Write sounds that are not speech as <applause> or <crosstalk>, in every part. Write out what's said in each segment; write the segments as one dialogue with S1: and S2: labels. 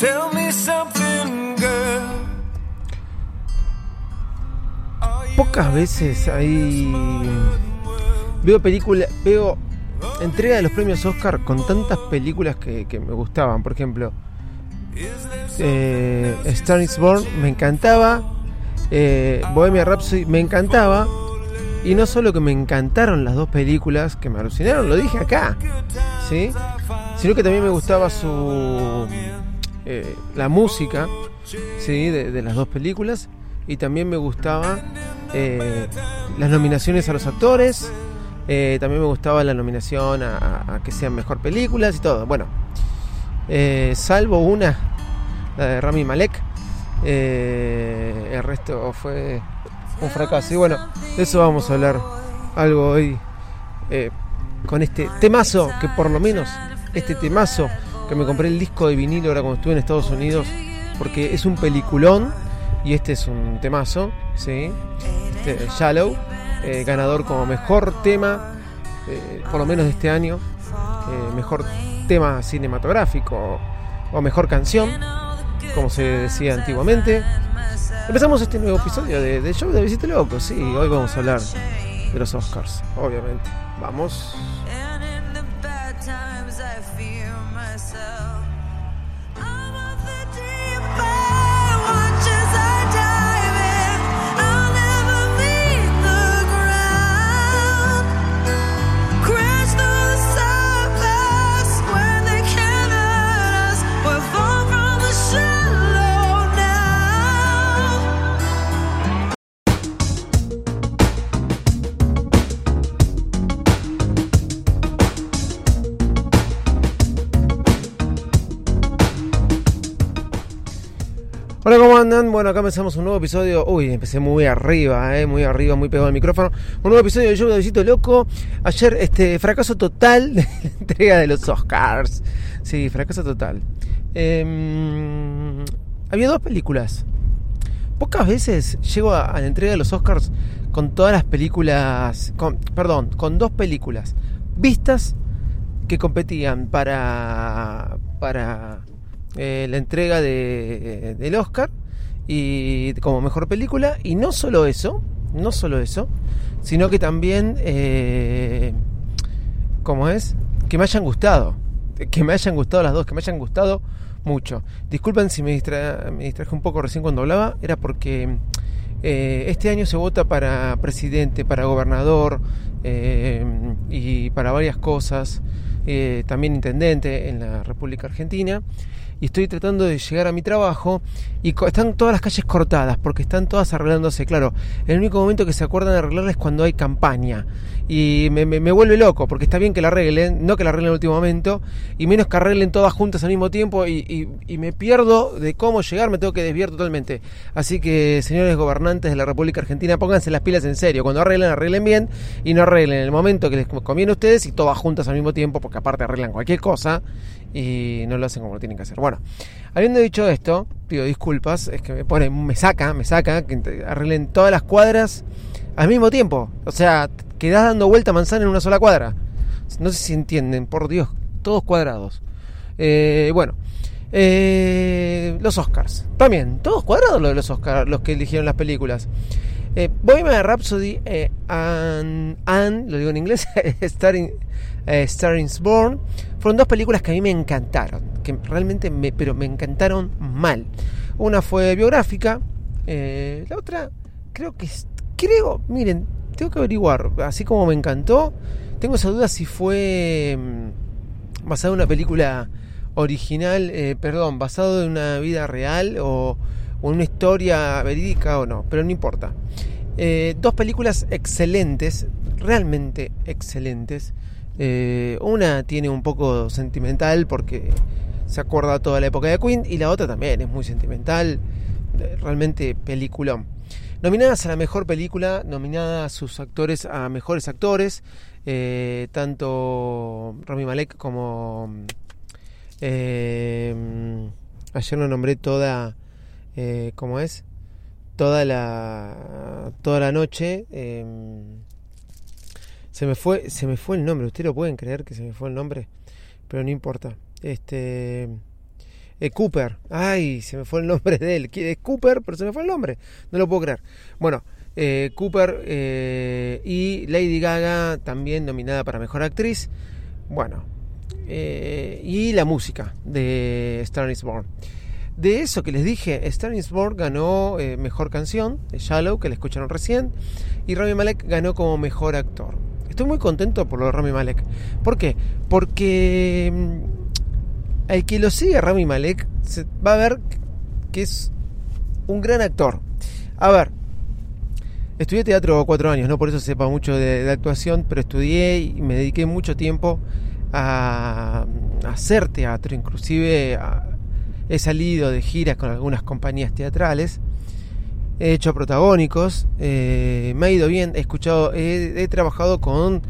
S1: Tell me something, girl.
S2: Pocas veces hay. Veo películas. Veo entrega de los premios Oscar con tantas películas que, que me gustaban. Por ejemplo, eh, Star is Born me encantaba. Eh, Bohemia Rhapsody me encantaba. Y no solo que me encantaron las dos películas que me alucinaron, lo dije acá, ¿sí? Sino que también me gustaba su eh, la música, ¿sí? De, las dos películas y también me gustaba eh, las nominaciones a los actores, eh, también me gustaba la nominación a, a- que sean mejor películas y todo. Bueno, salvo una, la de Rami Malek, el resto fue un fracaso. Y bueno, de eso vamos a hablar algo hoy con este temazo, que por lo menos este temazo que me compré el disco de vinilo ahora cuando estuve en Estados Unidos, porque es un peliculón y este es un temazo, ¿sí? Este, Shallow, eh, ganador como mejor tema, eh, por lo menos de este año, eh, mejor tema cinematográfico o, mejor canción, como se decía antiguamente. Empezamos este nuevo episodio de, de Show de Visite Loco, sí, hoy vamos a hablar de los Oscars, obviamente. Vamos. Bueno, acá empezamos un nuevo episodio. Uy, empecé muy arriba, eh, muy arriba, muy pegado al micrófono. Un nuevo episodio de de Visito Loco. Ayer, este, fracaso total de la entrega de los Oscars. Sí, fracaso total. Em, había dos películas. Pocas veces llego a, a la entrega de los Oscars con todas las películas. Con, perdón, con dos películas vistas que competían para. para eh, la entrega de, del Oscar y como mejor película. Y no solo eso no solo eso sino que también eh, como es que me hayan gustado. Que me hayan gustado las dos que me hayan gustado mucho. Disculpen si me, distra- me distraje un poco recién cuando hablaba. Era porque eh, este año se vota para presidente para gobernador eh, y para varias cosas eh, también intendente en la República Argentina y estoy tratando de llegar a mi trabajo y están todas las calles cortadas porque están todas arreglándose. Claro, el único momento que se acuerdan de arreglarla es cuando hay campaña y me, me- me vuelve loco porque está bien que la arreglen, no que la arreglen en el último momento y menos que arreglen todas juntas al mismo tiempo y, y- y me pierdo de cómo llegar, me tengo que desviar totalmente. Así que, señores gobernantes de la República Argentina, pónganse las pilas en serio. Cuando arreglen, arreglen bien y no arreglen en el momento que les conviene a ustedes y todas juntas al mismo tiempo porque aparte arreglan cualquier cosa y no lo hacen como lo tienen que hacer. Bueno, habiendo dicho esto, pido disculpas, es que me pone, me saca, me saca, que arreglen todas las cuadras al mismo tiempo. O sea, quedás dando vuelta manzana en una sola cuadra. No sé si entienden, por Dios, todos cuadrados. Eh, bueno, eh, los Oscars. También, todos cuadrados lo de los Oscars, los que eligieron las películas. Eh, Bohemian Rhapsody eh, and, and, lo digo en inglés, <laughs> Starring, eh, Born, fueron dos películas que a mí me encantaron, que realmente me, pero me encantaron mal. Una fue biográfica, eh, la otra creo que creo, miren, tengo que averiguar, así como me encantó, tengo esa duda si fue mm, basada en una película original, eh, perdón, basado en una vida real o, o en una historia verídica o no, pero no importa. Eh, dos películas excelentes, realmente excelentes. Eh, una tiene un poco sentimental porque se acuerda toda la época de Queen y la otra también es muy sentimental, realmente peliculón. Nominadas a la mejor película, nominadas sus actores a mejores actores, eh, tanto Rami Malek como eh, ayer lo nombré toda, ¿cómo es? Toda la toda la noche. Se me fue se me fue el nombre. Ustedes lo pueden creer que se me fue el nombre, pero no importa. Este Eh, Cooper. Ay, se me fue el nombre de él. Es Cooper, pero se me fue el nombre. No lo puedo creer. Bueno, eh, Cooper eh, y Lady Gaga también nominada para Mejor Actriz. Bueno, y la música de Star Born. De eso que les dije, Star Born ganó Mejor Canción Shallow, que la escucharon recién, y Rami Malek ganó como Mejor Actor. Estoy muy contento por lo de Rami Malek. ¿Por qué? Porque mm, el que lo sigue Rami Malek se va a ver que es un gran actor. A ver, estudié teatro cuatro años, no por eso sepa mucho de, actuación, pero estudié y me dediqué mucho tiempo a, a hacer teatro, inclusive he salido de giras con algunas compañías teatrales, he hecho protagónicos, eh, me ha ido bien, he escuchado, he, trabajado con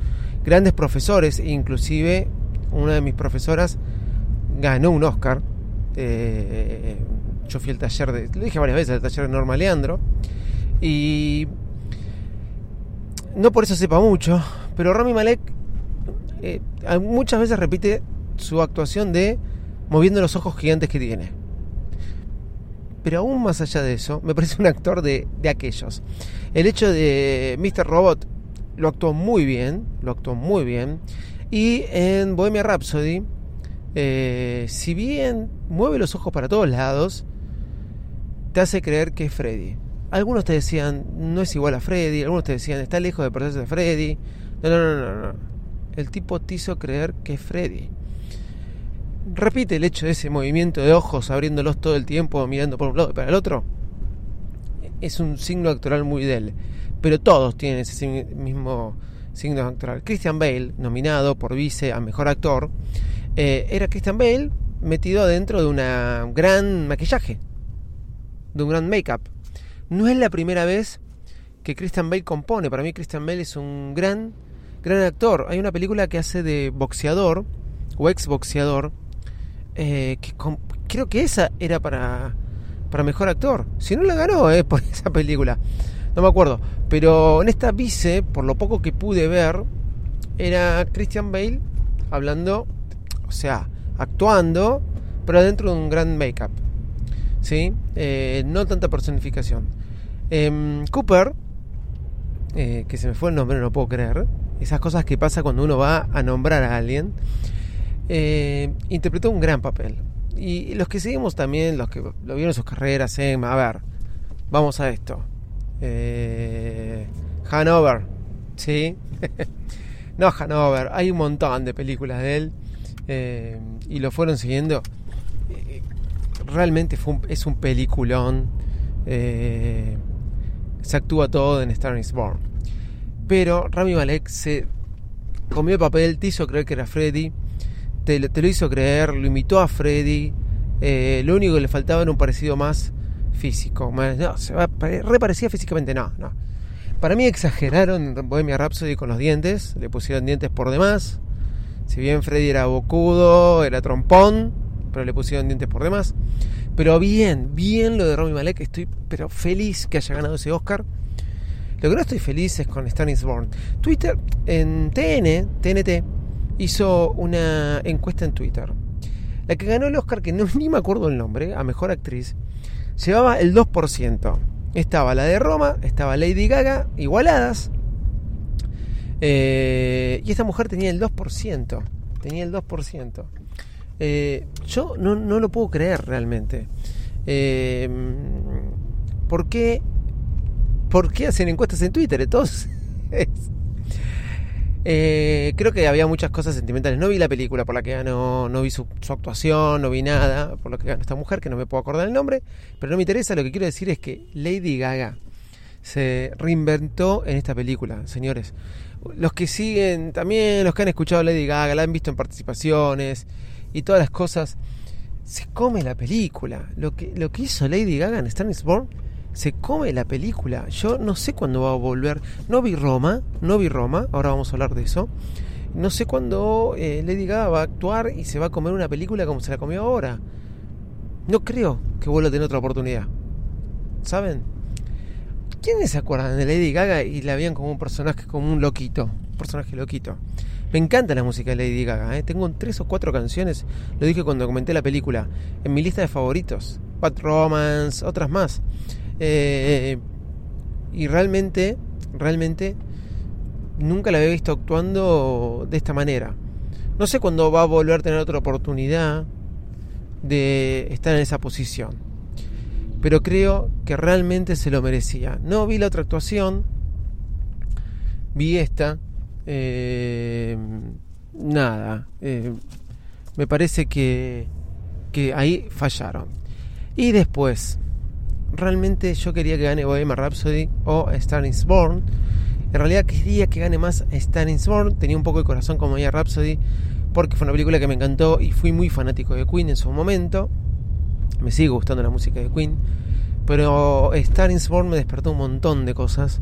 S2: grandes profesores, inclusive una de mis profesoras ganó un Oscar. eh, yo fui al taller de, lo dije varias veces, al taller de Norma Leandro, y no por eso sepa mucho, pero Rami Malek eh, muchas veces repite su actuación de moviendo los ojos gigantes que tiene. Pero aún más allá de eso, me parece un actor de, de aquellos. El hecho de Mr. Robot lo actuó muy bien, lo actuó muy bien. Y en Bohemia Rhapsody, eh, si bien mueve los ojos para todos lados, te hace creer que es Freddy. Algunos te decían, no es igual a Freddy, algunos te decían, está lejos de parecerse a Freddy. No, no, no, no, no. El tipo te hizo creer que es Freddy. Repite el hecho de ese movimiento de ojos abriéndolos todo el tiempo, mirando por un lado y para el otro. Es un signo actoral muy de. Pero todos tienen ese mismo signo actoral. Christian Bale, nominado por vice a mejor actor, eh, era Christian Bale metido dentro de una gran maquillaje, de un gran make-up. No es la primera vez que Christian Bale compone. Para mí Christian Bale es un gran, gran actor. Hay una película que hace de boxeador o ex boxeador. Eh, que creo que esa era para, para mejor actor. Si no la ganó, eh, <laughs> por esa película. No me acuerdo. Pero en esta vice, por lo poco que pude ver, era Christian Bale hablando, o sea, actuando, pero dentro de un gran make-up. ¿Sí? Eh, no tanta personificación. Em, Cooper, que se me fue el nombre, no puedo creer. Esas cosas que pasa cuando uno va a nombrar a alguien. Eh, interpretó un gran papel. Y los que seguimos también, los que lo vieron en sus carreras, en, a ver, vamos a esto. Eh, Hanover, ¿sí? <laughs> no Hanover, hay un montón de películas de él. eh, y lo fueron siguiendo. Realmente es un peliculón. se actúa todo en Star is Born. Pero Rami Malek se comió el papel, te hizo creer que era Freddy, te, lo- hizo creer, lo imitó a Freddy. eh, lo único que le faltaba era un parecido más físico. No, se reparecía físicamente, no, no. Para mí exageraron Bohemia Rhapsody con los dientes, le pusieron dientes por demás. Si bien Freddy era bocudo, era trompón, pero le pusieron dientes por demás. Pero bien, bien lo de Rami Malek, estoy pero feliz que haya ganado ese Oscar. Lo que no estoy feliz es con Stan Born. Twitter, en TN, TNT, hizo una encuesta en Twitter. La que ganó el Oscar, que no, <laughs> ni me acuerdo el nombre, a mejor actriz, llevaba el 2%. Estaba la de Roma, estaba Lady Gaga, igualadas. Eh, y esta mujer tenía el 2%. Tenía el 2%. Eh, yo no, lo puedo creer realmente. Eh, ¿Por qué? ¿Por qué hacen encuestas en Twitter? Entonces, <laughs> eh, creo que había muchas cosas sentimentales. No vi la película por la que ganó, no vi su, actuación, no vi nada por lo que ganó esta mujer, que no me puedo acordar el nombre, pero no me interesa. Lo que quiero decir es que Lady Gaga se reinventó en esta película, señores. Los que siguen, también los que han escuchado Lady Gaga, la han visto en participaciones y todas las cosas, se come la película. Lo que, lo que hizo Lady Gaga en Star Born, se come la película. Yo no sé cuándo va a volver. No vi Roma, no vi Roma, ahora vamos a hablar de eso. No sé cuándo eh, Lady Gaga va a actuar y se va a comer una película como se la comió ahora. No creo que vuelva a tener otra oportunidad. ¿Saben? ¿Quiénes se acuerdan de Lady Gaga y la veían como un personaje, como un loquito? Un personaje loquito. Me encanta la música de Lady Gaga. ¿eh? Tengo tres o cuatro canciones, lo dije cuando comenté la película, en mi lista de favoritos. Bad Romance, otras más. Eh, y realmente, realmente, nunca la había visto actuando de esta manera. No sé cuándo va a volver a tener otra oportunidad de estar en esa posición. Pero creo que realmente se lo merecía. No vi la otra actuación, vi esta. eh, nada, eh, me parece que, que ahí fallaron. Y después, realmente yo quería que gane Bohemian Rhapsody o Star Born. En realidad quería que gane más Star is Born. Tenía un poco de corazón como Bohemian Rhapsody porque fue una película que me encantó y fui muy fanático de Queen en su momento. Me sigue gustando la música de Queen. Pero Star is Born me despertó un montón de cosas.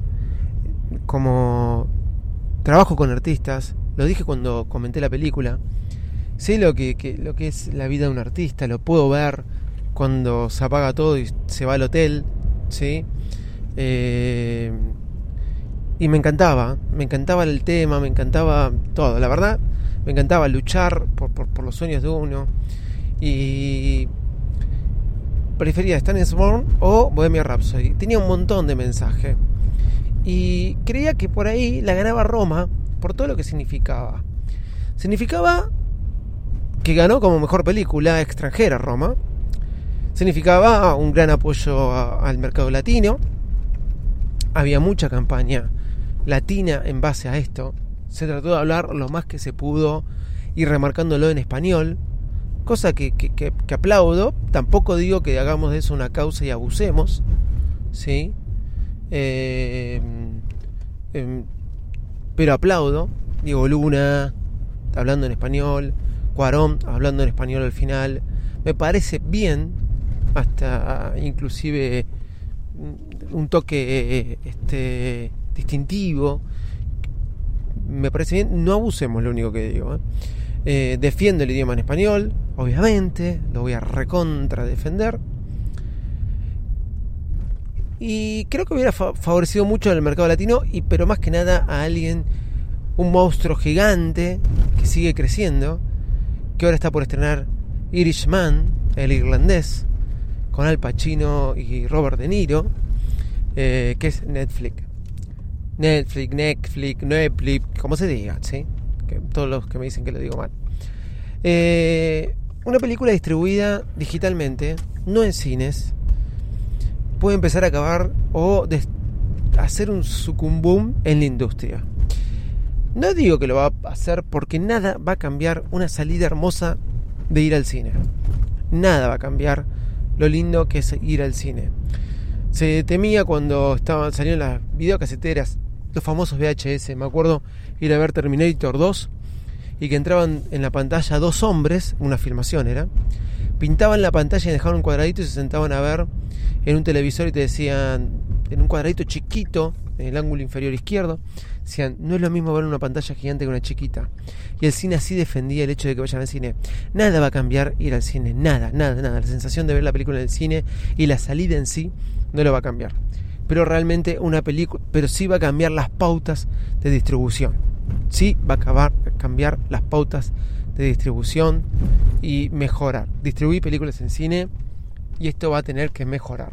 S2: Como trabajo con artistas. Lo dije cuando comenté la película. Sé lo que es la vida de un artista. Lo puedo ver cuando se apaga todo y se va al hotel. ¿sí? Eh, y me encantaba. Me encantaba el tema. Me encantaba todo. La verdad, me encantaba luchar por, por, los sueños de uno. Y prefería Stan is Born o Bohemia Rhapsody. Tenía un montón de mensaje. Y creía que por ahí la ganaba Roma por todo lo que significaba. Significaba que ganó como mejor película extranjera Roma. Significaba un gran apoyo al mercado latino. Había mucha campaña latina en base a esto. Se trató de hablar lo más que se pudo y remarcándolo en español cosa que- que aplaudo. Tampoco digo que hagamos de eso una causa y abusemos, ¿sí? Eh, em, pero aplaudo. Diego Luna hablando en español, Cuarón hablando en español al final. Me parece bien, hasta inclusive un toque este, distintivo. Me parece bien, no abusemos, lo único que digo. ¿eh? Eh, defiendo el idioma en español, obviamente, lo voy a recontra defender. Y creo que hubiera fa- favorecido mucho al mercado latino, y pero más que nada a alguien, un monstruo gigante que sigue creciendo, que ahora está por estrenar Irishman, el irlandés, con Al Pacino y Robert De Niro, eh, que es Netflix. Netflix, Netflix, Netflix, como se diga, ¿sí? Que todos los que me dicen que lo digo mal. Eh, una película distribuida digitalmente, no en cines, puede empezar a acabar o hacer un sucumbum en la industria. No digo que lo va a hacer porque nada va a cambiar una salida hermosa de ir al cine. Nada va a cambiar lo lindo que es ir al cine. Se temía cuando estaban salieron las videocaseteras, los famosos VHS. Me acuerdo ir a ver Terminator 2 y que entraban en la pantalla dos hombres, una filmación era, pintaban la pantalla y dejaban un cuadradito y se sentaban a ver en un televisor y te decían, en un cuadradito chiquito, en el ángulo inferior izquierdo, decían, no es lo mismo ver una pantalla gigante que una chiquita. Y el cine así defendía el hecho de que vayan al cine. Nada va a cambiar ir al cine, nada, nada, nada. La sensación de ver la película en el cine y la salida en sí no lo va a cambiar. Pero realmente una película, pero sí va a cambiar las pautas de distribución. Sí va a acabar, cambiar las pautas de distribución y mejorar. Distribuir películas en cine y esto va a tener que mejorar.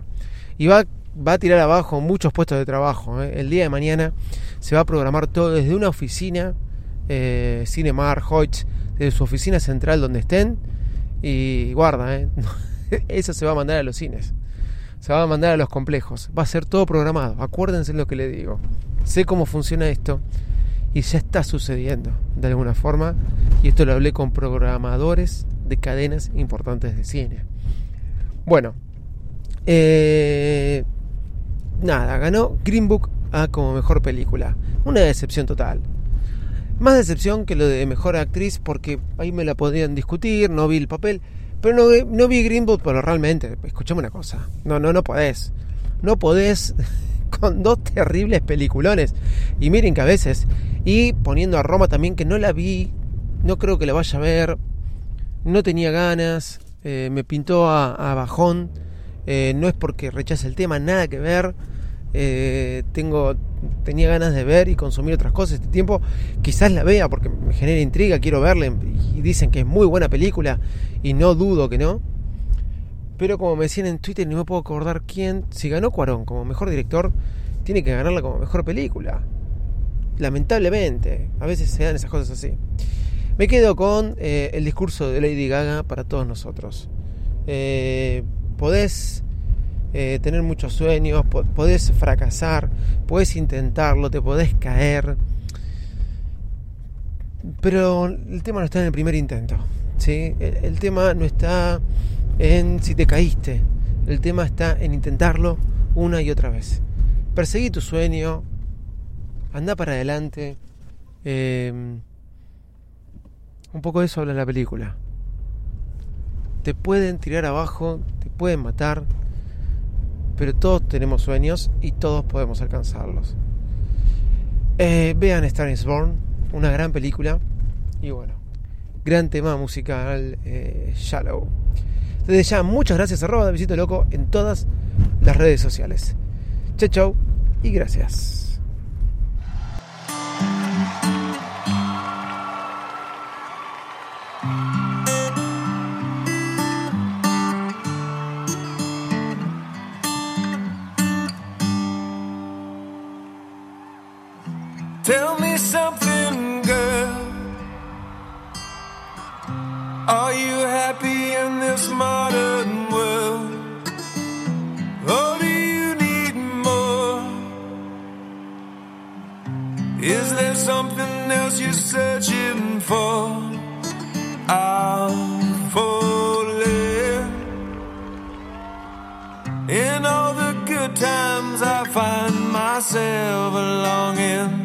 S2: Y va, va a tirar abajo muchos puestos de trabajo. ¿eh? El día de mañana se va a programar todo desde una oficina, eh, Cinemar, Hoyts, desde su oficina central donde estén. Y guarda, ¿eh? <laughs> eso se va a mandar a los cines. Se va a mandar a los complejos. Va a ser todo programado. Acuérdense lo que le digo. Sé cómo funciona esto. Y ya está sucediendo de alguna forma. Y esto lo hablé con programadores de cadenas importantes de cine. Bueno, eh, nada, ganó Green Book Como mejor película. Una decepción total. Más decepción que lo de mejor actriz porque ahí me la podían discutir, no vi el papel. Pero no, no vi Green Book, pero realmente, escuchame una cosa. No, no, no podés. No podés <laughs> con dos terribles peliculones. Y miren que a veces, y poniendo a Roma también, que no la vi, no creo que la vaya a ver, no tenía ganas, eh, me pintó a, a bajón, eh, no es porque rechace el tema, nada que ver. Eh, tengo tenía ganas de ver y consumir otras cosas este tiempo, quizás la vea porque me genera intriga, quiero verla y dicen que es muy buena película y no dudo que no. Pero como me decían en Twitter, no me puedo acordar quién, si ganó Cuarón como mejor director, tiene que ganarla como mejor película. Lamentablemente, a veces se dan esas cosas así. Me quedo con eh, el discurso de Lady Gaga para todos nosotros. Eh, podés eh, tener muchos sueños, po- podés fracasar, podés intentarlo, te podés caer. Pero el tema no está en el primer intento. ¿sí? El, tema no está en si te caíste. El tema está en intentarlo una y otra vez. Perseguí tu sueño, anda para adelante. Eh, un poco de eso habla la película. Te pueden tirar abajo, te pueden matar, pero todos tenemos sueños y todos podemos alcanzarlos. Eh, vean Star is Born, una gran película y bueno, gran tema musical, eh, Shallow. Desde ya, muchas gracias, arroba de Visito Loco en todas las redes sociales. Chau, chau y gracias.
S1: Tell me something, girl. Are you happy in this modern world? Or do you need more? Is there something else you're searching for? I'm falling. In all the good times, I find myself longing